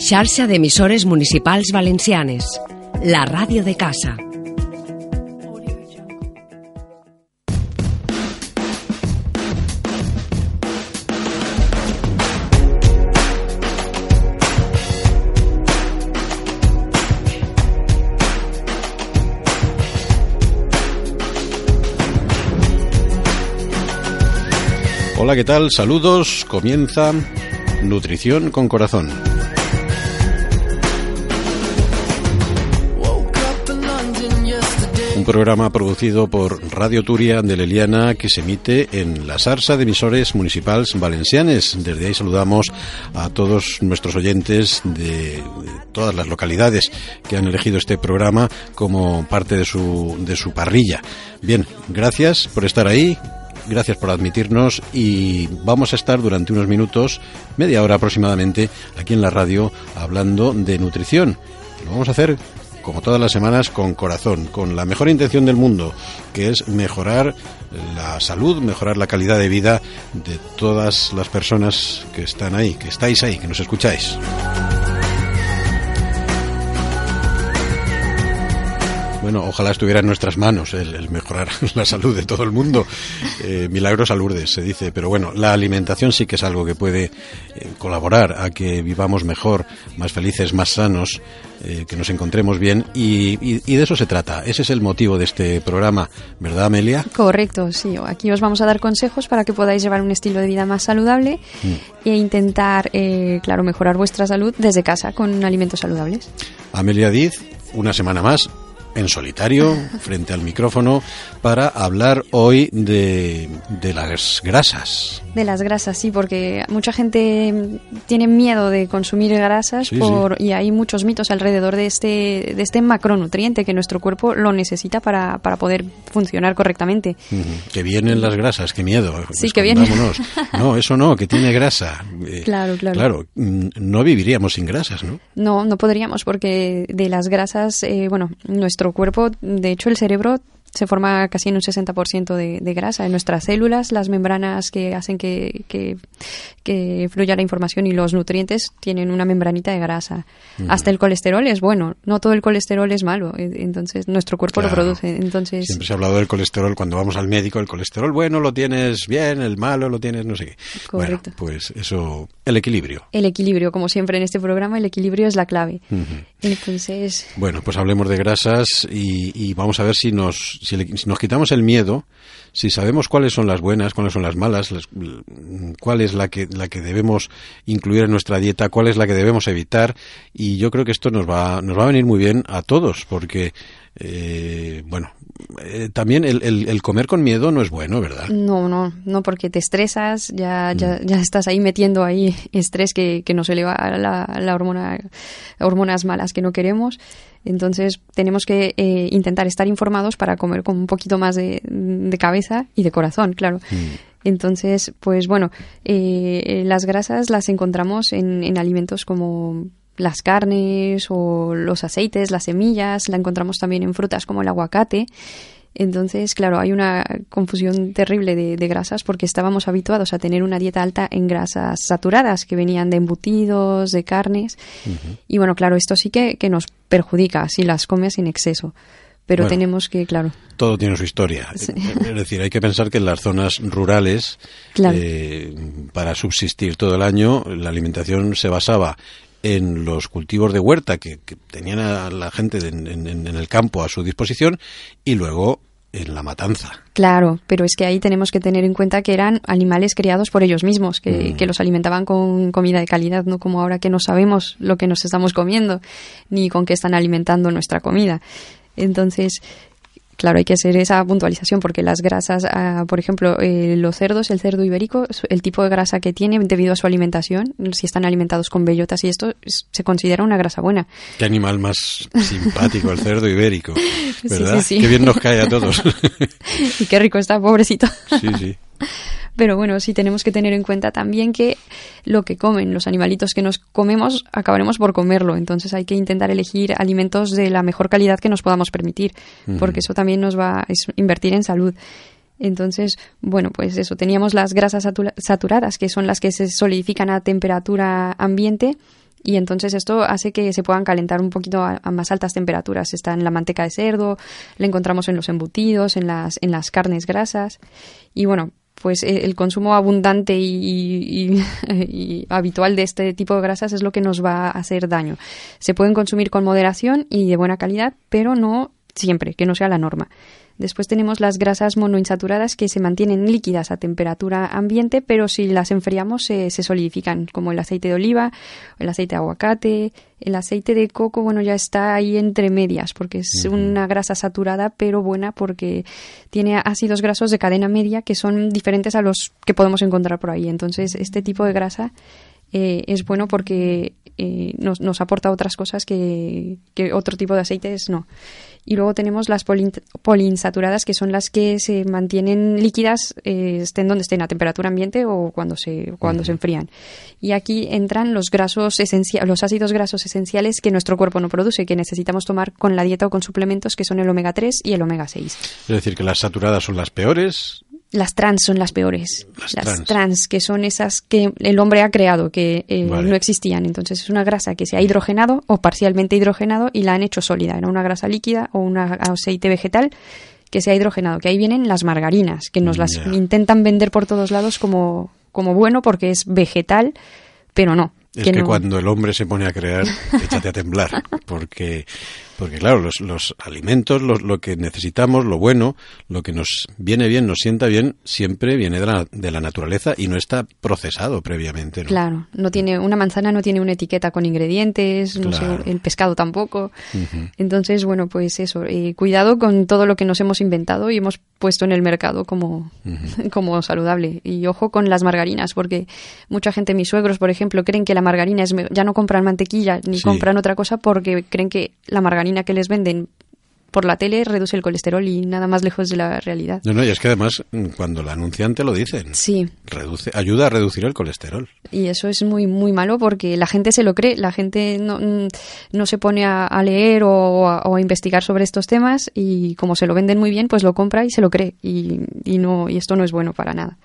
Xarxa d'emissores municipals valencianes. La ràdio de casa. Hola, ¿qué tal? Saludos. Comienza Nutrición con Corazón. Programa producido por Radio Turia de Leliana que se emite en la Sarsa de emisores municipales valencianes. Desde ahí saludamos a todos nuestros oyentes de todas las localidades que han elegido este programa como parte de su, de su parrilla. Bien, gracias por estar ahí, gracias por admitirnos y vamos a estar durante unos minutos, media hora aproximadamente, aquí en la radio hablando de nutrición. Lo vamos a hacer como todas las semanas con corazón, con la mejor intención del mundo, que es mejorar la salud, mejorar la calidad de vida de todas las personas que están ahí, que estáis ahí, que nos escucháis. Bueno, ojalá estuviera en nuestras manos el, mejorar la salud de todo el mundo. Eh, milagros a Lourdes, se dice. Pero bueno, la alimentación sí que es algo que puede eh, colaborar a que vivamos mejor, más felices, más sanos, eh, que nos encontremos bien. Y, y, de eso se trata. Ese es el motivo de este programa, ¿verdad, Amelia? Correcto, sí. Aquí os vamos a dar consejos para que podáis llevar un estilo de vida más saludable mm. e intentar, claro, mejorar vuestra salud desde casa con alimentos saludables. Amelia Diz, una semana más en solitario, frente al micrófono, para hablar hoy de, de, las grasas. De las grasas, sí, porque mucha gente tiene miedo de consumir grasas por, y hay muchos mitos alrededor de este, de este macronutriente que nuestro cuerpo lo necesita para, para poder funcionar correctamente. Que vienen las grasas, qué miedo. Sí, que vienen. No, eso no, que tiene grasa. Eh, claro, claro. Claro, mm, no viviríamos sin grasas, ¿no? No, no podríamos, porque de las grasas, eh, bueno, nuestro cuerpo, de hecho el cerebro se forma casi en un 60% de, de grasa. En nuestras células, las membranas que hacen que, que, que, fluya la información y los nutrientes tienen una membranita de grasa. Hasta el colesterol es bueno. No todo el colesterol es malo. E, entonces, nuestro cuerpo lo produce. Entonces, Siempre se ha hablado del colesterol cuando vamos al médico. El colesterol bueno lo tienes bien, el malo lo tienes no sé qué. Correcto. Bueno, pues eso, el equilibrio. El equilibrio, como siempre en este programa, el equilibrio es la clave. Entonces... Bueno, pues hablemos de grasas y, y vamos a ver si nos si, le, si, nos quitamos el miedo, si sabemos cuáles son las buenas, cuáles son las malas, las, cuál es la que, la que debemos incluir en nuestra dieta, cuál es la que debemos evitar, y yo creo que esto nos va, nos va a venir muy bien a todos, porque eh, bueno, eh, también el, el, el, comer con miedo no es bueno, ¿verdad? No, no, no, porque te estresas, ya, ya, ya estás ahí metiendo ahí estrés que, que nos eleva la, la hormona, hormonas malas que no queremos. Entonces tenemos que eh, intentar estar informados para comer con un poquito más de, de cabeza y de corazón, claro. Mm. Entonces, pues bueno, eh, las grasas las encontramos en, en alimentos como las carnes o los aceites, las semillas, la encontramos también en frutas como el aguacate. Entonces, claro, hay una confusión terrible de, de, grasas porque estábamos habituados a tener una dieta alta en grasas saturadas que venían de embutidos, de carnes. Uh -huh. Y bueno, claro, esto sí que, que, nos perjudica si las comes en exceso. Pero bueno, tenemos que, claro. Todo tiene su historia. Sí. Es decir, hay que pensar que en las zonas rurales, claro. eh, para subsistir todo el año, la alimentación se basaba en los cultivos de huerta que, que tenían a la gente en, en, en, el campo a su disposición y luego en la matanza. Claro, pero es que ahí tenemos que tener en cuenta que eran animales criados por ellos mismos, que, mm. que, los alimentaban con comida de calidad, no como ahora que no sabemos lo que nos estamos comiendo, ni con qué están alimentando nuestra comida. Entonces, claro, hay que hacer esa puntualización porque las grasas, uh, por ejemplo, eh, los cerdos, el cerdo ibérico, el tipo de grasa que tiene debido a su alimentación, si están alimentados con bellotas y esto, se considera una grasa buena. Qué animal más simpático el cerdo ibérico, ¿verdad? Sí, sí, sí. Qué bien nos cae a todos. y qué rico está, pobrecito. Sí, sí. Pero bueno, sí tenemos que tener en cuenta también que lo que comen, los animalitos que nos comemos, acabaremos por comerlo. Entonces hay que intentar elegir alimentos de la mejor calidad que nos podamos permitir, uh -huh. porque eso también nos va a invertir en salud. Entonces, bueno, pues eso, teníamos las grasas saturadas, que son las que se solidifican a temperatura ambiente y entonces esto hace que se puedan calentar un poquito a, más altas temperaturas. Está en la manteca de cerdo, la encontramos en los embutidos, en las, en las carnes grasas y bueno, pues eh, el consumo abundante y, y, habitual de este tipo de grasas es lo que nos va a hacer daño. Se pueden consumir con moderación y de buena calidad, pero no siempre, que no sea la norma. Después tenemos las grasas monoinsaturadas que se mantienen líquidas a temperatura ambiente, pero si las enfriamos se, solidifican, como el aceite de oliva, el aceite de aguacate, el aceite de coco, bueno, ya está ahí entre medias, porque es una grasa saturada, pero buena porque tiene ácidos grasos de cadena media que son diferentes a los que podemos encontrar por ahí. Entonces, este tipo de grasa eh, es bueno porque eh, nos, nos, aporta otras cosas que, que, otro tipo de aceites no. Y luego tenemos las poliinsaturadas, que son las que se mantienen líquidas, eh, estén donde estén, a temperatura ambiente o cuando se, cuando se enfrían. Y aquí entran los grasos esenciales, los ácidos grasos esenciales que nuestro cuerpo no produce, que necesitamos tomar con la dieta o con suplementos, que son el omega 3 y el omega 6. Es decir, que las saturadas son las peores, las trans son las peores. Las, trans. que son esas que el hombre ha creado, que eh, no existían. Entonces es una grasa que se ha hidrogenado o parcialmente hidrogenado y la han hecho sólida. Era una grasa líquida o un aceite vegetal que se ha hidrogenado. Que ahí vienen las margarinas, que nos las intentan vender por todos lados como, como bueno porque es vegetal, pero no. Es que, cuando el hombre se pone a crear, échate a temblar, porque porque claro, los, los alimentos, lo que necesitamos, lo bueno, lo que nos viene bien, nos sienta bien, siempre viene de la, de la naturaleza y no está procesado previamente. Claro, no tiene una manzana no tiene una etiqueta con ingredientes, no sé, el pescado tampoco. Entonces, bueno, pues eso, eh, cuidado con todo lo que nos hemos inventado y hemos puesto en el mercado como, como saludable. Y ojo con las margarinas, porque mucha gente, mis suegros, por ejemplo, creen que la margarina es ya no compran mantequilla ni compran otra cosa porque creen que la margarina que les venden por la tele reduce el colesterol y nada más lejos de la realidad. No, no, y es que además mm, cuando la anunciante lo dicen. Sí. Reduce, ayuda a reducir el colesterol. Y eso es muy, muy malo porque la gente se lo cree, la gente no, mm, no se pone a, leer o a, investigar sobre estos temas y como se lo venden muy bien, pues lo compra y se lo cree. Y, y no, y esto no es bueno para nada.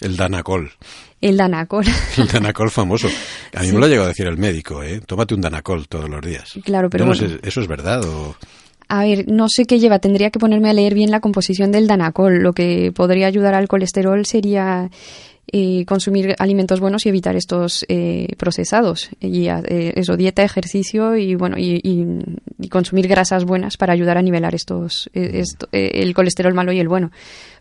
El Danacol. El Danacol. El Danacol famoso. A mí me lo ha llegado a decir el médico, ¿eh? Tómate un Danacol todos los días. Claro, pero. no ¿Eso es verdad o.? A ver, no sé qué lleva. Tendría que ponerme a leer bien la composición del Danacol. Lo que podría ayudar al colesterol sería eh, consumir alimentos buenos y evitar estos eh, procesados. Y eh, eso, dieta, ejercicio y bueno y, consumir grasas buenas para ayudar a nivelar estos el colesterol malo y el bueno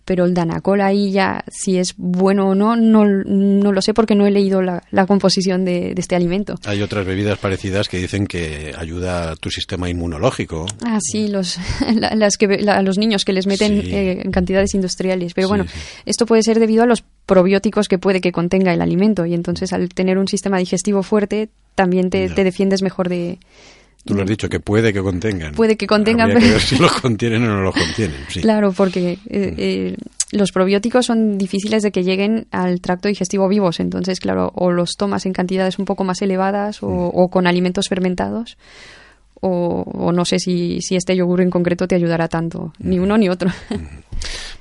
pero el Danacol ahí ya, si es bueno o no, no, no lo sé porque no he leído la, composición de, este alimento. Hay otras bebidas parecidas que dicen que ayuda a tu sistema inmunológico. Ah, sí, los, las que, a los niños que les meten eh, en cantidades industriales. Pero bueno, esto puede ser debido a los probióticos que puede que contenga el alimento y entonces al tener un sistema digestivo fuerte también te defiendes mejor de, Tú lo has dicho, que puede que contengan. Puede que contengan, pero... Que ver si lo contienen o no lo contienen. Claro, porque eh, eh, los probióticos son difíciles de que lleguen al tracto digestivo vivos. Entonces, claro, o los tomas en cantidades un poco más elevadas o, mm. o con alimentos fermentados o, no sé si, si, este yogur en concreto te ayudará tanto, ni uno ni otro.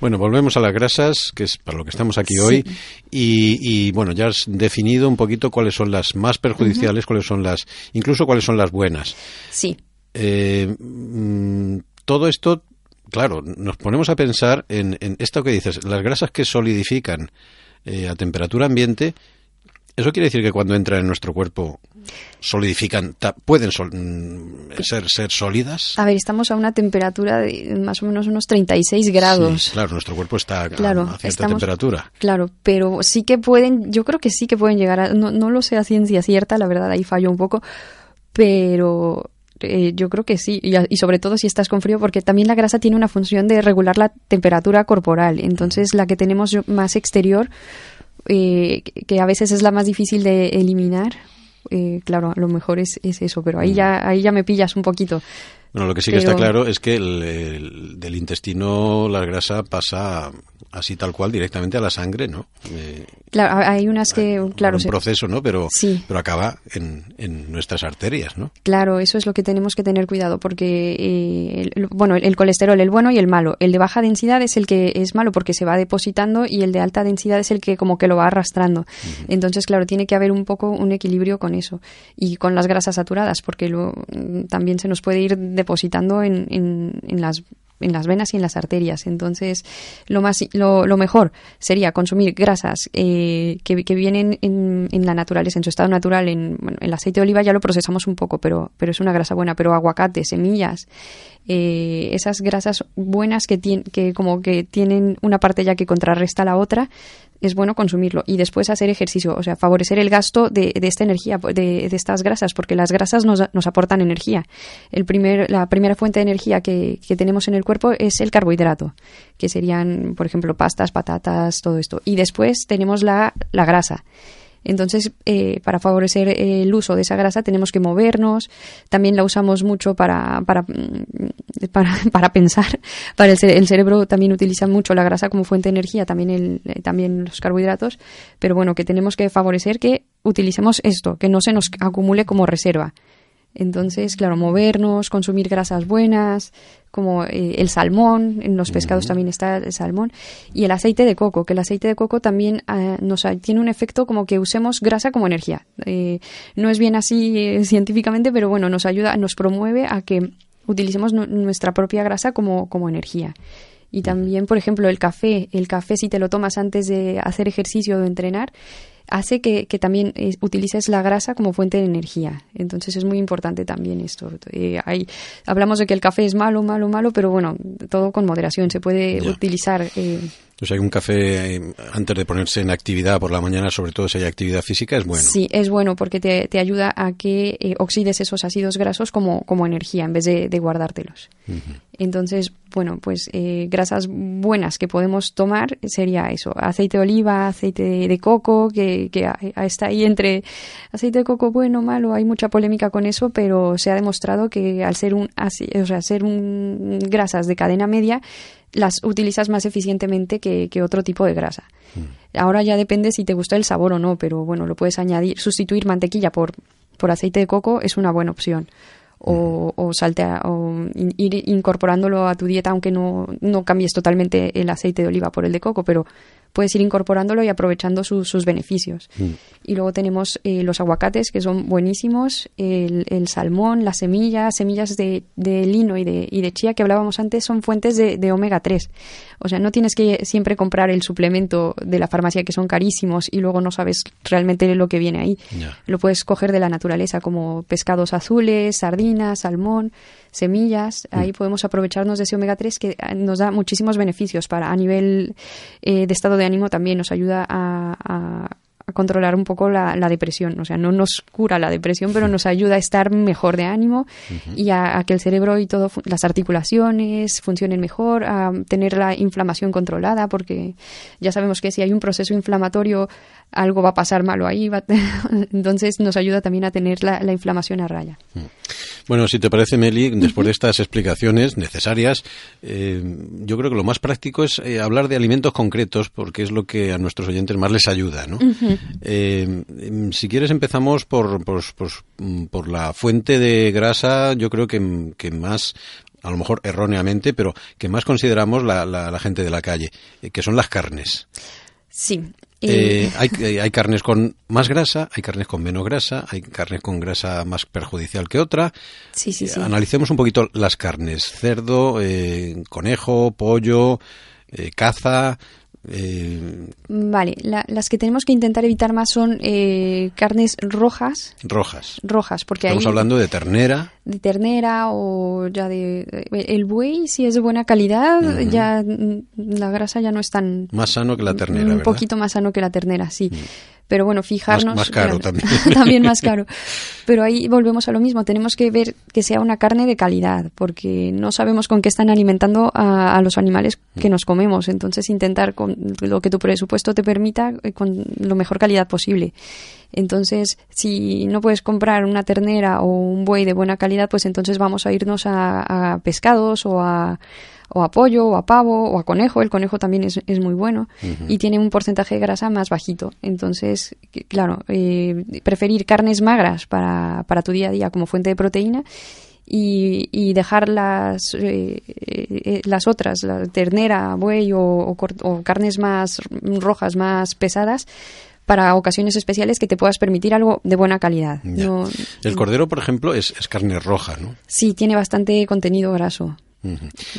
Bueno, volvemos a las grasas, que es para lo que estamos aquí hoy, y, bueno, ya has definido un poquito cuáles son las más perjudiciales, cuáles son las, incluso cuáles son las buenas. Sí. Eh, mm, todo esto, claro, nos ponemos a pensar en, esto que dices, las grasas que solidifican eh, a temperatura ambiente, ¿Eso quiere decir que cuando entran en nuestro cuerpo solidifican, pueden mm, ser, ser sólidas? A ver, estamos a una temperatura de más o menos unos 36 grados. claro, nuestro cuerpo está a, cierta temperatura. Claro, pero sí que pueden, yo creo que sí que pueden llegar a, no, no lo sé a ciencia cierta, la verdad ahí fallo un poco, pero eh, yo creo que sí, y, y, sobre todo si estás con frío, porque también la grasa tiene una función de regular la temperatura corporal. Entonces, la que tenemos más exterior eh, que a veces es la más difícil de eliminar. Eh, claro, a lo mejor es, es, eso, pero ahí ya, ahí ya me pillas un poquito. Bueno, lo que sí que está claro es que del intestino la grasa pasa así tal cual directamente a la sangre, ¿no? Eh, claro, hay unas que, claro, un proceso, ¿no? Pero, pero acaba en, en, nuestras arterias, ¿no? Claro, eso es lo que tenemos que tener cuidado, porque eh, el, bueno, el, colesterol, el bueno y el malo, el de baja densidad es el que es malo porque se va depositando y el de alta densidad es el que como que lo va arrastrando. Entonces, claro, tiene que haber un poco un equilibrio con eso y con las grasas saturadas, porque lo, también se nos puede ir depositando en, en, en las en las venas y en las arterias. Entonces, lo, más, lo, lo mejor sería consumir grasas eh, que, que, vienen en, la naturaleza, en su estado natural. En, el aceite de oliva ya lo procesamos un poco, pero, pero es una grasa buena. Pero aguacate, semillas, eh, esas grasas buenas que, que como que tienen una parte ya que contrarresta la otra, es bueno consumirlo y después hacer ejercicio, o sea, favorecer el gasto de, de esta energía, de, de, estas grasas, porque las grasas nos, nos, aportan energía. El primer, la primera fuente de energía que, que, tenemos en el cuerpo es el carbohidrato, que serían, por ejemplo, pastas, patatas, todo esto. Y después tenemos la, la grasa. Entonces, eh, para favorecer el uso de esa grasa tenemos que movernos. También la usamos mucho para, para, mm, para, pensar. Para el, el, cerebro también utiliza mucho la grasa como fuente de energía, también, el, eh, también los carbohidratos. Pero bueno, que tenemos que favorecer que utilicemos esto, que no se nos acumule como reserva. Entonces, claro, movernos, consumir grasas buenas, como eh, el salmón, en los pescados también está el salmón, y el aceite de coco, que el aceite de coco también eh, nos tiene un efecto como que usemos grasa como energía. Eh, no es bien así científicamente, pero bueno, nos ayuda, nos promueve a que utilicemos nuestra propia grasa como, como energía. Y también, por ejemplo, el café. El café, si te lo tomas antes de hacer ejercicio o de entrenar, hace que, que también eh, utilices la grasa como fuente de energía. Entonces es muy importante también esto. Eh, hay, hablamos de que el café es malo, malo, malo, pero bueno, todo con moderación. Se puede utilizar. Eh, o sea, un café eh, antes de ponerse en actividad por la mañana, sobre todo si hay actividad física, es bueno. Sí, es bueno porque te, te ayuda a que eh, oxides esos ácidos grasos como, como energía en vez de, de guardártelos. Entonces, bueno, pues eh, grasas buenas que podemos tomar sería eso, aceite de oliva, aceite de, coco, que, que está ahí entre aceite de coco bueno, malo, hay mucha polémica con eso, pero se ha demostrado que al ser un, o sea, ser un grasas de cadena media, las utilizas más eficientemente que, que otro tipo de grasa. Mm. Ahora ya depende si te gusta el sabor o no, pero bueno, lo puedes añadir, sustituir mantequilla por, por aceite de coco es una buena opción. O, mm. o, saltea, o ir incorporándolo a tu dieta, aunque no, no cambies totalmente el aceite de oliva por el de coco, pero puedes ir incorporándolo y aprovechando sus beneficios. Mm. Y luego tenemos eh, los aguacates, que son buenísimos, el, el salmón, las semillas, semillas de, de, lino y de, y de chía que hablábamos antes, son fuentes de, de, omega 3. O sea, no tienes que siempre comprar el suplemento de la farmacia, que son carísimos, y luego no sabes realmente lo que viene ahí. Lo puedes coger de la naturaleza, como pescados azules, sardinas, salmón semillas, mm. ahí podemos aprovecharnos de ese omega 3 que nos da muchísimos beneficios para a nivel eh, de estado de ánimo también nos ayuda a, controlar un poco la, depresión. O sea, no nos cura la depresión, pero nos ayuda a estar mejor de ánimo y a, que el cerebro y todo, las articulaciones funcionen mejor, a tener la inflamación controlada, porque ya sabemos que si hay un proceso inflamatorio, algo va a pasar malo ahí. entonces nos ayuda también a tener la, inflamación a raya. Mm. Bueno, si te parece, Meli, después de estas explicaciones necesarias, eh, yo creo que lo más práctico es eh, hablar de alimentos concretos, porque es lo que a nuestros oyentes más les ayuda. ¿no? Eh, si quieres, empezamos por, por, la fuente de grasa, yo creo que, que más a lo mejor erróneamente, pero que más consideramos la, la, la gente de la calle, que son las carnes. Sí, eh, hay, eh, hay, carnes con más grasa, hay carnes con menos grasa, hay carnes con grasa más perjudicial que otra. Sí, sí, sí. analicemos un poquito las carnes: cerdo, eh, conejo, pollo, caza, eh, vale, las que tenemos que intentar evitar más son eh, carnes rojas. Rojas. Rojas, porque Estamos hablando de ternera. De ternera o ya de... Eh, el buey, si es de buena calidad, ya mm, la grasa ya no es tan... Más sano que la ternera, Un poquito más sano que la ternera, sí. Mm. Pero bueno, fijarnos... Más, caro también. también más caro. pero ahí volvemos a lo mismo. Tenemos que ver que sea una carne de calidad, porque no sabemos con qué están alimentando a, los animales que nos comemos. Entonces, intentar con lo que tu presupuesto te permita, eh, con lo mejor calidad posible. Entonces, si no puedes comprar una ternera o un buey de buena calidad, pues entonces vamos a irnos a, a pescados o a, o a pollo, o a pavo, o a conejo. El conejo también es, es muy bueno y tiene un porcentaje de grasa más bajito. Entonces, claro, eh, preferir carnes magras para, para tu día a día como fuente de proteína y, y, dejar las, eh, eh, las otras, la ternera, buey o, o, carnes más rojas, más pesadas, para ocasiones especiales que te puedas permitir algo de buena calidad. el cordero, por ejemplo, es, es, carne roja, ¿no? Sí, tiene bastante contenido graso.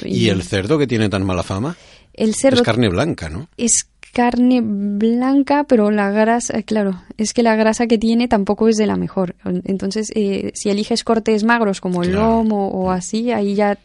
¿Y, el cerdo que tiene tan mala fama? El cerdo es carne blanca, ¿no? Es carne blanca, pero la grasa, eh, claro, es que la grasa que tiene tampoco es de la mejor. Entonces, eh, si eliges cortes magros como el lomo o así, ahí ya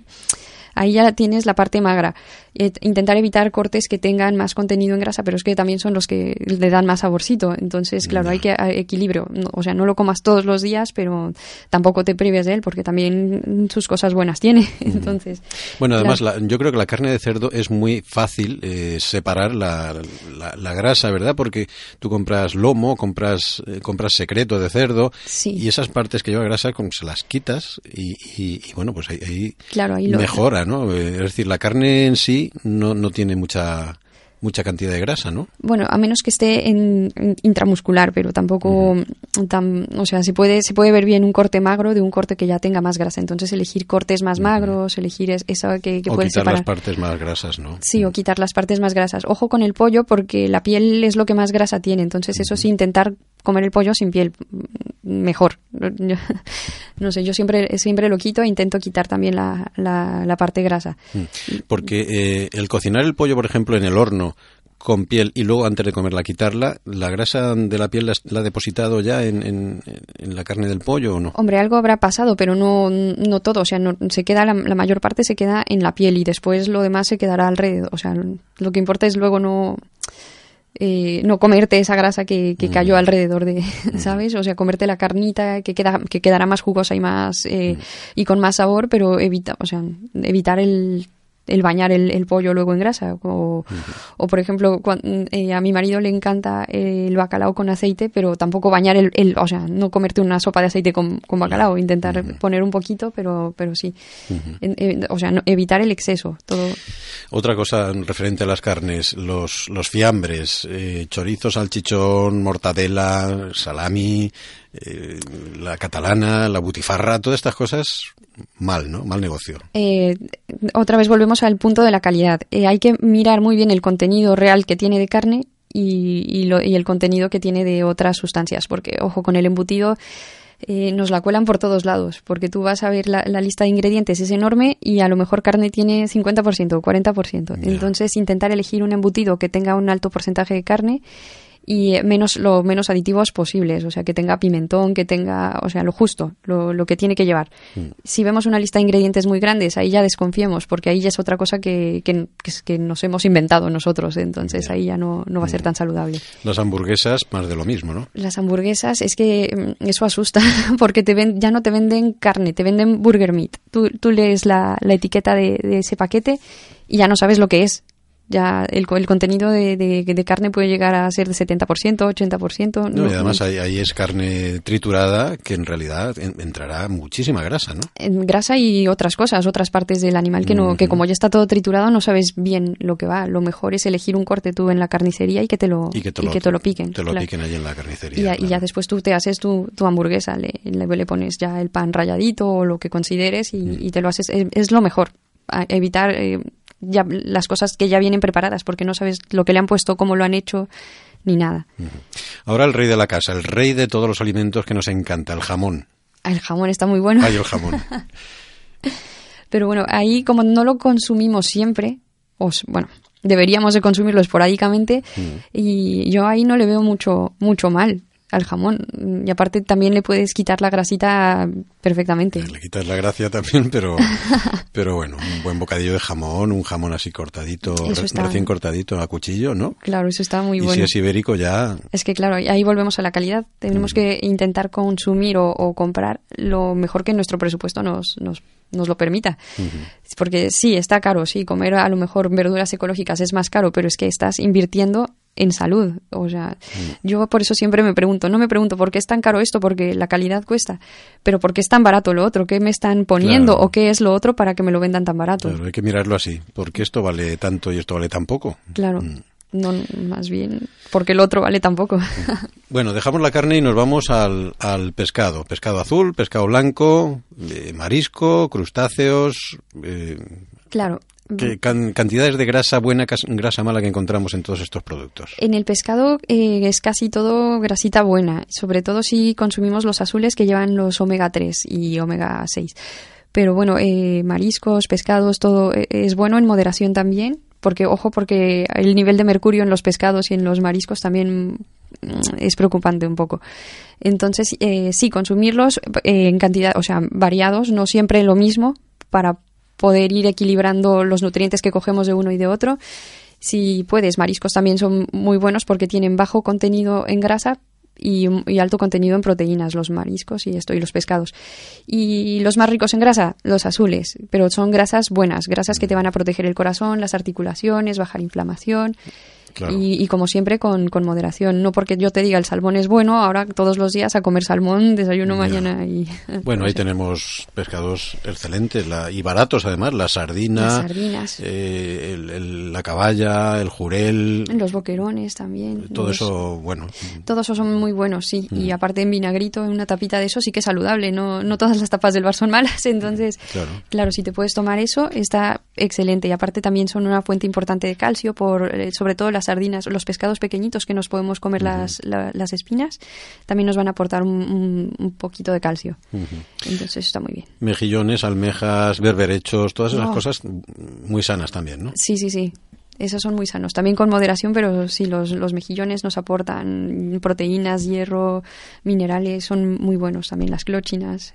ahí ya tienes la parte magra. Eh, intentar evitar cortes que tengan más contenido en grasa, pero es que también son los que le dan más saborcito. Entonces, claro, hay que equilibrio. O sea, no lo comas todos los días, pero tampoco te prives de él, porque también sus cosas buenas tiene. Entonces. Bueno, además, yo creo que la carne de cerdo es muy fácil eh, separar la, la, grasa, ¿verdad? Porque tú compras lomo, compras, eh, compras secreto de cerdo, y esas partes que lleva grasa, como se las quitas, y, bueno, pues ahí, claro, ahí mejora, ¿no? Es decir, la carne en sí no, no tiene mucha mucha cantidad de grasa, ¿no? Bueno, a menos que esté en, intramuscular, pero tampoco tan, o sea, se puede se puede ver bien un corte magro de un corte que ya tenga más grasa. Entonces elegir cortes más magros, elegir eso que, que o quitar las partes más grasas, ¿no? Sí, o quitar las partes más grasas. Ojo con el pollo porque la piel es lo que más grasa tiene. Entonces eso sí intentar comer el pollo sin piel mejor. no sé, yo siempre, siempre lo quito e intento quitar también la, la, parte grasa. Mm. Porque eh, el cocinar el pollo, por ejemplo, en el horno con piel y luego antes de comerla quitarla, ¿la grasa de la piel la, ha depositado ya en, en, la carne del pollo o no? Hombre, algo habrá pasado, pero no, no todo. O sea, no, se queda la, la, mayor parte se queda en la piel y después lo demás se quedará alrededor. O sea, lo que importa es luego no eh, no comerte esa grasa que, cayó alrededor de, ¿sabes? O sea, comerte la carnita que queda que quedará más jugosa y más eh, y con más sabor, pero evita, o sea, evitar el el bañar el, pollo luego en grasa. O, o por ejemplo, eh, a mi marido le encanta el bacalao con aceite, pero tampoco bañar el, el o sea, no comerte una sopa de aceite con, con bacalao, intentar poner un poquito, pero, pero sí. o sea, evitar el exceso. Todo. Otra cosa referente a las carnes, los, los fiambres, eh, chorizo, salchichón, mortadela, salami, eh, la catalana, la butifarra, todas estas cosas, mal, ¿no? Mal negocio. Eh, otra vez volvemos al punto de la calidad. Eh, hay que mirar muy bien el contenido real que tiene de carne y, el contenido que tiene de otras sustancias, porque, ojo, con el embutido nos la cuelan por todos lados, porque tú vas a ver la, lista de ingredientes, es enorme y a lo mejor carne tiene 50% o 40%. Entonces, intentar elegir un embutido que tenga un alto porcentaje de carne y menos lo menos aditivos posibles, o sea, que tenga pimentón, que tenga, o sea, lo justo, lo, lo que tiene que llevar. Mm. Si vemos una lista de ingredientes muy grandes, ahí ya desconfiemos, porque ahí ya es otra cosa que, que, que, nos hemos inventado nosotros, entonces ahí ya no, no va a ser mm. tan saludable. Las hamburguesas, más de lo mismo, ¿no? Las hamburguesas, es que mm, eso asusta, porque te ven, ya no te venden carne, te venden burger meat. Tú, tú lees la, la etiqueta de, de ese paquete y ya no sabes lo que es ya el, el contenido de, de, carne puede llegar a ser de 70%, 80%. No, y además ahí, es carne triturada que en realidad entrará muchísima grasa, ¿no? En grasa y otras cosas, otras partes del animal que no que como ya está todo triturado no sabes bien lo que va. Lo mejor es elegir un corte tú en la carnicería y que te lo, y que te, lo, piquen. Te lo piquen allí en la carnicería. Y, ya después tú te haces tu, tu hamburguesa, le, le, pones ya el pan rayadito o lo que consideres y, y te lo haces. Es, lo mejor. evitar... Eh, ya las cosas que ya vienen preparadas, porque no sabes lo que le han puesto, cómo lo han hecho, ni nada. Ahora el rey de la casa, el rey de todos los alimentos que nos encanta, el jamón. El jamón está muy bueno. Ay, el jamón. Pero bueno, ahí como no lo consumimos siempre, os, bueno, deberíamos de consumirlo esporádicamente y yo ahí no le veo mucho mucho mal al jamón. Y aparte también le puedes quitar la grasita perfectamente. Le quitas la gracia también, pero, pero bueno, un buen bocadillo de jamón, un jamón así cortadito, recién cortadito a cuchillo, ¿no? Claro, eso está muy bueno. Y si es ibérico ya... Es que claro, ahí volvemos a la calidad. Tenemos mm. que intentar consumir o, comprar lo mejor que nuestro presupuesto nos, nos, nos lo permita. Porque sí, está caro, sí, comer a lo mejor verduras ecológicas es más caro, pero es que estás invirtiendo en salud. O sea, mm. yo por eso siempre me pregunto, no me pregunto por qué es tan caro esto, porque la calidad cuesta, pero por qué es tan barato lo otro, qué me están poniendo o qué es lo otro para que me lo vendan tan barato. Claro, hay que mirarlo así, porque esto vale tanto y esto vale tan poco. Claro. Mm. No, más bien porque el otro vale tan poco. Bueno, dejamos la carne y nos vamos al, al pescado. Pescado azul, pescado blanco, eh, marisco, crustáceos. Eh, claro, ¿Qué cantidades de grasa buena, grasa mala que encontramos en todos estos productos? En el pescado eh, es casi todo grasita buena, sobre todo si consumimos los azules que llevan los omega 3 y omega 6. Pero bueno, eh, mariscos, pescados, todo eh, es bueno en moderación también, porque ojo, porque el nivel de mercurio en los pescados y en los mariscos también mm, es preocupante un poco. Entonces, sí, consumirlos en cantidad, o sea, variados, no siempre lo mismo, para poder ir equilibrando los nutrientes que cogemos de uno y de otro. Si puedes, mariscos también son muy buenos porque tienen bajo contenido en grasa, y, alto contenido en proteínas, los mariscos y esto, y los pescados. Y los más ricos en grasa, los azules, pero son grasas buenas, grasas que te van a proteger el corazón, las articulaciones, bajar inflamación. Y, como siempre, con, moderación. No porque yo te diga el salmón es bueno, ahora todos los días a comer salmón, desayuno mañana y... Bueno, ahí tenemos pescados excelentes y baratos además, la sardina, eh, la caballa, el jurel... Los boquerones también. Todo eso, bueno. Todos esos son muy buenos, sí. Y mm. aparte en vinagrito, en una tapita de eso sí que es saludable. No, no todas las tapas del bar son malas, entonces, claro. claro, si te puedes tomar eso, está excelente. Y aparte también son una fuente importante de calcio, por eh, sobre todo las sardinas, los pescados pequeñitos que nos podemos comer las, las espinas, también nos van a aportar un, un, poquito de calcio. Entonces está muy bien. Mejillones, almejas, berberechos, todas esas cosas muy sanas también, ¿no? Sí, sí, sí. Esos son muy sanos. También con moderación, pero sí, los, los mejillones nos aportan proteínas, hierro, minerales, son muy buenos también las clochinas.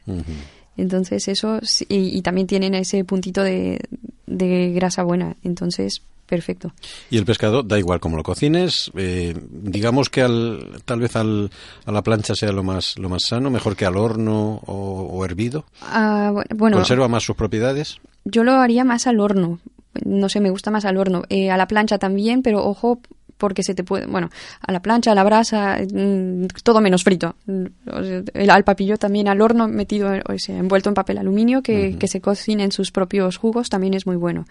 Entonces eso, y, y, también tienen ese puntito de, de grasa buena. Entonces, perfecto. Y el pescado, da igual como lo cocines, eh, digamos que al, tal vez al, a la plancha sea lo más, lo más sano, mejor que al horno o, hervido. Ah, bueno, ¿Conserva más sus propiedades? Yo lo haría más al horno. No sé, me gusta más al horno. Eh, a la plancha también, pero ojo, porque se te puede, bueno, a la plancha, a la brasa, mm, todo menos frito. Al papillo también al horno metido, o sea, envuelto en papel aluminio, que, que, se cocine en sus propios jugos, también es muy bueno.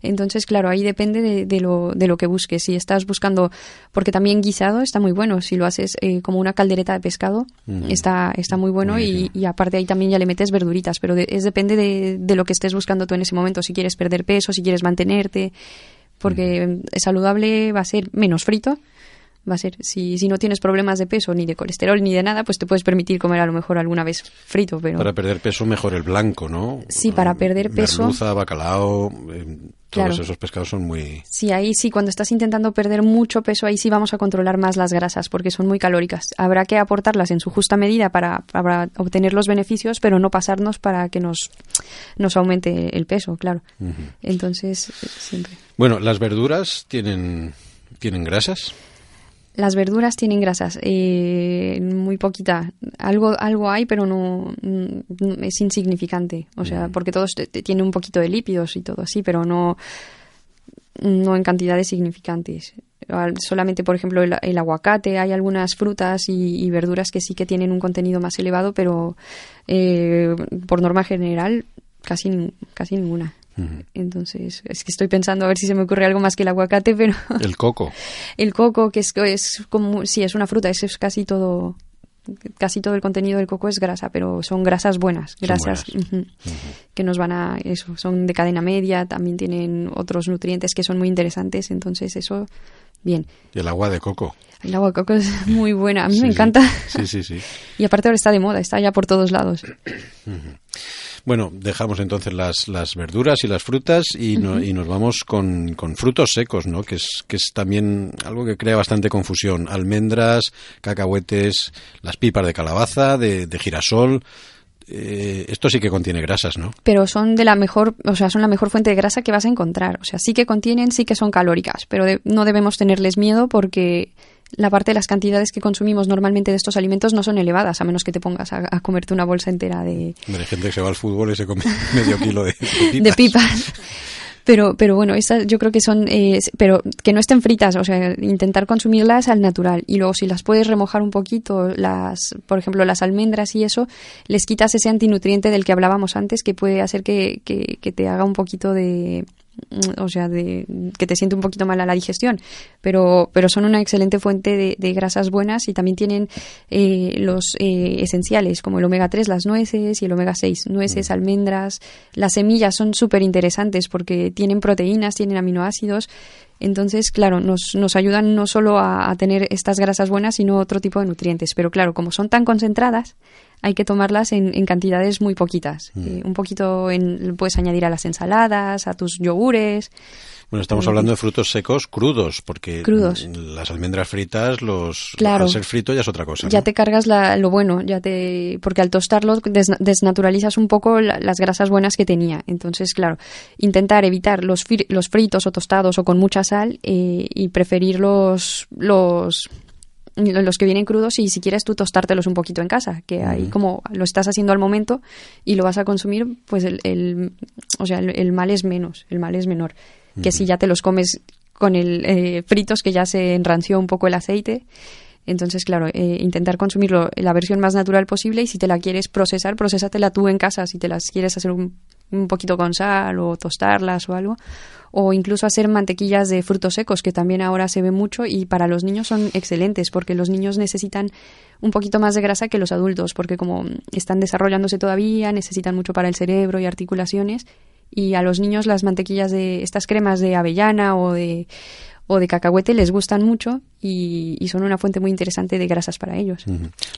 Entonces, claro, ahí depende de, de, lo, de lo que busques. Si estás buscando, porque también guisado está muy bueno, si lo haces eh, como una caldereta de pescado, está, está muy bueno y, y, aparte ahí también ya le metes verduritas, pero es depende de, de lo que estés buscando tú en ese momento, si quieres perder peso, si quieres mantenerte porque es saludable va a ser menos frito. Va a ser, si, si no tienes problemas de peso, ni de colesterol, ni de nada, pues te puedes permitir comer a lo mejor alguna vez frito. Pero... Para perder peso, mejor el blanco, ¿no? Sí, para perder peso. Merluza, bacalao, eh, todos esos pescados son muy... Sí, ahí sí, cuando estás intentando perder mucho peso, ahí sí vamos a controlar más las grasas, porque son muy calóricas. Habrá que aportarlas en su justa medida para, para obtener los beneficios, pero no pasarnos para que nos, nos aumente el peso, claro. Entonces, siempre. Bueno, ¿las verduras tienen, tienen grasas? Las verduras tienen grasas, eh, muy poquita. Algo, algo hay, pero no, es insignificante. O sea, mm. porque todos tienen un poquito de lípidos y todo así, pero no, no en cantidades significantes. Solamente, por ejemplo, el, aguacate, hay algunas frutas y, verduras que sí que tienen un contenido más elevado, pero eh, por norma general, casi, casi ninguna. Entonces, es que estoy pensando a ver si se me ocurre algo más que el aguacate, pero... El coco. el coco, que es, es como... Sí, es una fruta, es, casi todo... Casi todo el contenido del coco es grasa, pero son grasas buenas, grasas que nos van a eso, son de cadena media, también tienen otros nutrientes que son muy interesantes, entonces eso bien. Y el agua de coco. El agua de coco es muy buena, a mí me encanta. Sí, sí, sí. y aparte ahora está de moda, está ya por todos lados. Bueno, dejamos entonces las, las verduras y las frutas y, y nos vamos con, con, frutos secos, ¿no? Que es, que es también algo que crea bastante confusión. Almendras, cacahuetes, las pipas de calabaza, de, de girasol. Eh, esto sí que contiene grasas, ¿no? Pero son de la mejor, o sea, son la mejor fuente de grasa que vas a encontrar. O sea, sí que contienen, sí que son calóricas, pero no debemos tenerles miedo porque la parte de las cantidades que consumimos normalmente de estos alimentos no son elevadas, a menos que te pongas a, comerte una bolsa entera de... Hay gente que se va al fútbol y se come medio kilo de, pipas. De pipas. Pero, pero bueno, esas yo creo que son, eh, pero que no estén fritas, o sea, intentar consumirlas al natural. Y luego si las puedes remojar un poquito, las, por ejemplo, las almendras y eso, les quitas ese antinutriente del que hablábamos antes que puede hacer que, que, que te haga un poquito de, o sea, de, que te siente un poquito mal a la digestión, pero, pero son una excelente fuente de, grasas buenas y también tienen eh, los eh, esenciales, como el omega 3, las nueces y el omega 6, nueces, mm. almendras, las semillas son súper interesantes porque tienen proteínas, tienen aminoácidos, entonces, claro, nos, nos ayudan no solo a, a, tener estas grasas buenas, sino otro tipo de nutrientes. Pero claro, como son tan concentradas, hay que tomarlas en, en cantidades muy poquitas. Mm. Eh, un poquito en, puedes añadir a las ensaladas, a tus yogures. Bueno, estamos hablando de frutos secos crudos, porque crudos. las almendras fritas, los claro, al ser frito ya es otra cosa. Ya te cargas la, lo bueno, ya te porque al tostarlo desnaturalizas un poco las grasas buenas que tenía. Entonces, claro, intentar evitar los, los fritos o tostados o con mucha sal eh, y preferir los, los los que vienen crudos y si quieres tú tostártelos un poquito en casa, que ahí como lo estás haciendo al momento y lo vas a consumir, pues el, el o sea, el, mal es menos, el mal es menor. Que si ya te los comes con el eh, fritos que ya se enranció un poco el aceite, entonces, claro, eh, intentar consumirlo la versión más natural posible y si te la quieres procesar, procesatela tú en casa, si te las quieres hacer un, un poquito con sal o tostarlas o algo, o incluso hacer mantequillas de frutos secos, que también ahora se ve mucho y para los niños son excelentes, porque los niños necesitan un poquito más de grasa que los adultos, porque como están desarrollándose todavía, necesitan mucho para el cerebro y articulaciones, y a los niños las mantequillas de estas cremas de avellana o de o de cacahuete les gustan mucho y, son una fuente muy interesante de grasas para ellos.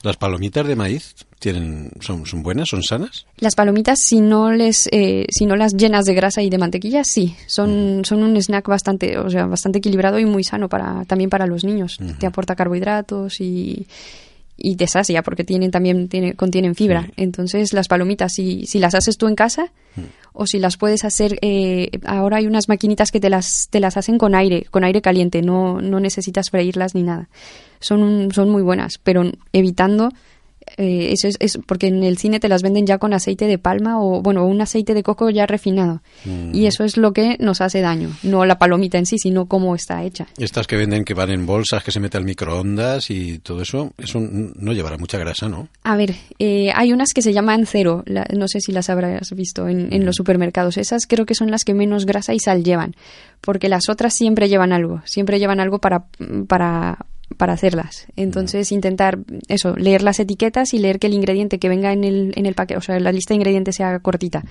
¿Las palomitas de maíz tienen, son, son buenas, son sanas? Las palomitas, si no les, eh, si no las llenas de grasa y de mantequilla, sí, son, son un snack bastante, o sea, bastante equilibrado y muy sano para, también para los niños. Te aporta carbohidratos y, y te sacia porque tienen también tiene, contienen fibra. Entonces las palomitas, si, si las haces tú en casa, o si las puedes hacer, eh, ahora hay unas maquinitas que te las, te las hacen con aire, con aire caliente, no, no necesitas freírlas ni nada. Son, son muy buenas, pero evitando eh, eso es, porque en el cine te las venden ya con aceite de palma o bueno un aceite de coco ya refinado. Y eso es lo que nos hace daño. No la palomita en sí sino cómo está hecha. Estas que venden que van en bolsas que se mete al microondas y todo eso eso no llevará mucha grasa no a ver eh, hay unas que se llaman cero. No sé si las habrás visto en, en los supermercados. Esas creo que son las que menos grasa y sal llevan porque las otras siempre llevan algo. Siempre llevan algo para para para hacerlas. Entonces, intentar eso, leer las etiquetas y leer que el ingrediente que venga en el, en el paquete, o sea, la lista de ingredientes sea cortita,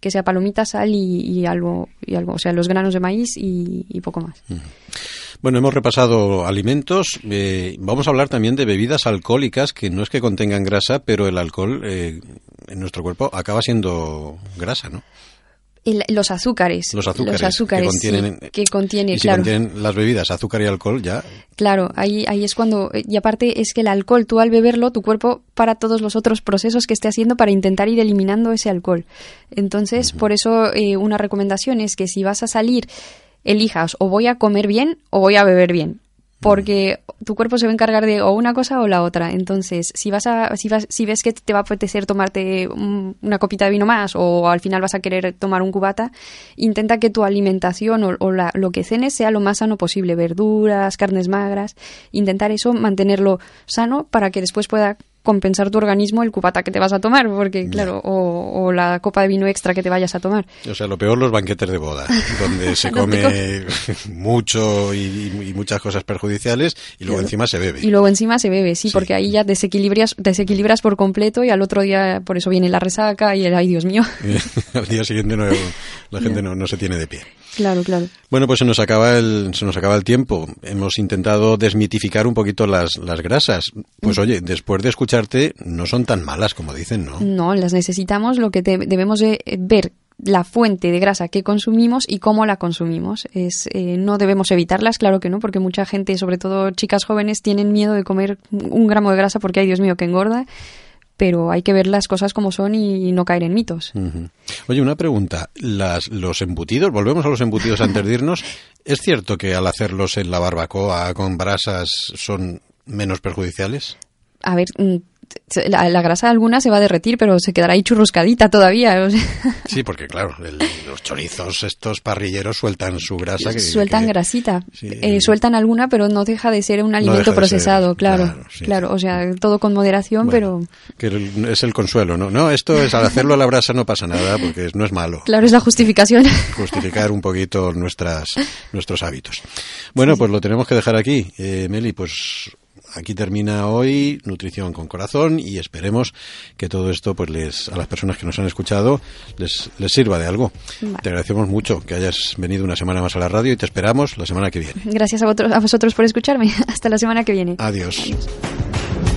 que sea palomita, sal y, algo, y algo, o sea, los granos de maíz y, poco más. Bueno, hemos repasado alimentos. Eh, vamos a hablar también de bebidas alcohólicas que no es que contengan grasa, pero el alcohol eh, en nuestro cuerpo acaba siendo grasa, ¿no? Los azúcares. Los azúcares. que contienen. si contienen las bebidas, azúcar y alcohol, ya. Claro, ahí, ahí es cuando. Y aparte es que el alcohol, tú al beberlo, tu cuerpo para todos los otros procesos que esté haciendo para intentar ir eliminando ese alcohol. Entonces, por eso eh, una recomendación es que si vas a salir, elijas o voy a comer bien o voy a beber bien porque tu cuerpo se va a encargar de o una cosa o la otra. Entonces, si vas a, si vas, si ves que te va a apetecer tomarte una copita de vino más o al final vas a querer tomar un cubata, intenta que tu alimentación o, o la, lo que cenes sea lo más sano posible, verduras, carnes magras, intentar eso, mantenerlo sano para que después pueda compensar tu organismo el cubata que te vas a tomar, porque claro, o, la copa de vino extra que te vayas a tomar. O sea, lo peor los banquetes de boda, donde se come mucho y, muchas cosas perjudiciales y luego encima se bebe. Y luego encima se bebe, sí, porque ahí ya desequilibras, desequilibras por completo y al otro día por eso viene la resaca y el ay Dios mío. al día siguiente no, la gente no, no se tiene de pie. Claro, claro. Bueno, pues se nos acaba el, se nos acaba el tiempo. Hemos intentado desmitificar un poquito las, las grasas. Pues mm. oye, después de escucharte, no son tan malas como dicen, ¿no? No, las necesitamos. Lo que debemos de ver la fuente de grasa que consumimos y cómo la consumimos. Es, eh, no debemos evitarlas, claro que no, porque mucha gente, sobre todo chicas jóvenes, tienen miedo de comer un gramo de grasa porque, ay Dios mío, que engorda. Pero hay que ver las cosas como son y, no caer en mitos. Oye, una pregunta. Las, los embutidos, volvemos a los embutidos antes de irnos. ¿Es cierto que al hacerlos en la barbacoa con brasas son menos perjudiciales? A ver, la, grasa alguna se va a derretir, pero se quedará ahí churruscadita todavía. Sí, porque claro, los chorizos, estos parrilleros sueltan su grasa. Que, sueltan grasita. Eh, sueltan alguna, pero no deja de ser un alimento procesado, claro. Claro, o sea, todo con moderación, pero... Que es el consuelo, ¿no? No, esto es, al hacerlo a la brasa no pasa nada, porque no es malo. Claro, es la justificación. Justificar un poquito nuestras, nuestros hábitos. Bueno, pues lo tenemos que dejar aquí. Eh, Meli, pues aquí termina hoy Nutrición con Corazón y esperemos que todo esto pues les a las personas que nos han escuchado les, les sirva de algo. Te agradecemos mucho que hayas venido una semana más a la radio y te esperamos la semana que viene. Gracias a, vosotros, a vosotros por escucharme. Hasta la semana que viene. Adiós. Adiós.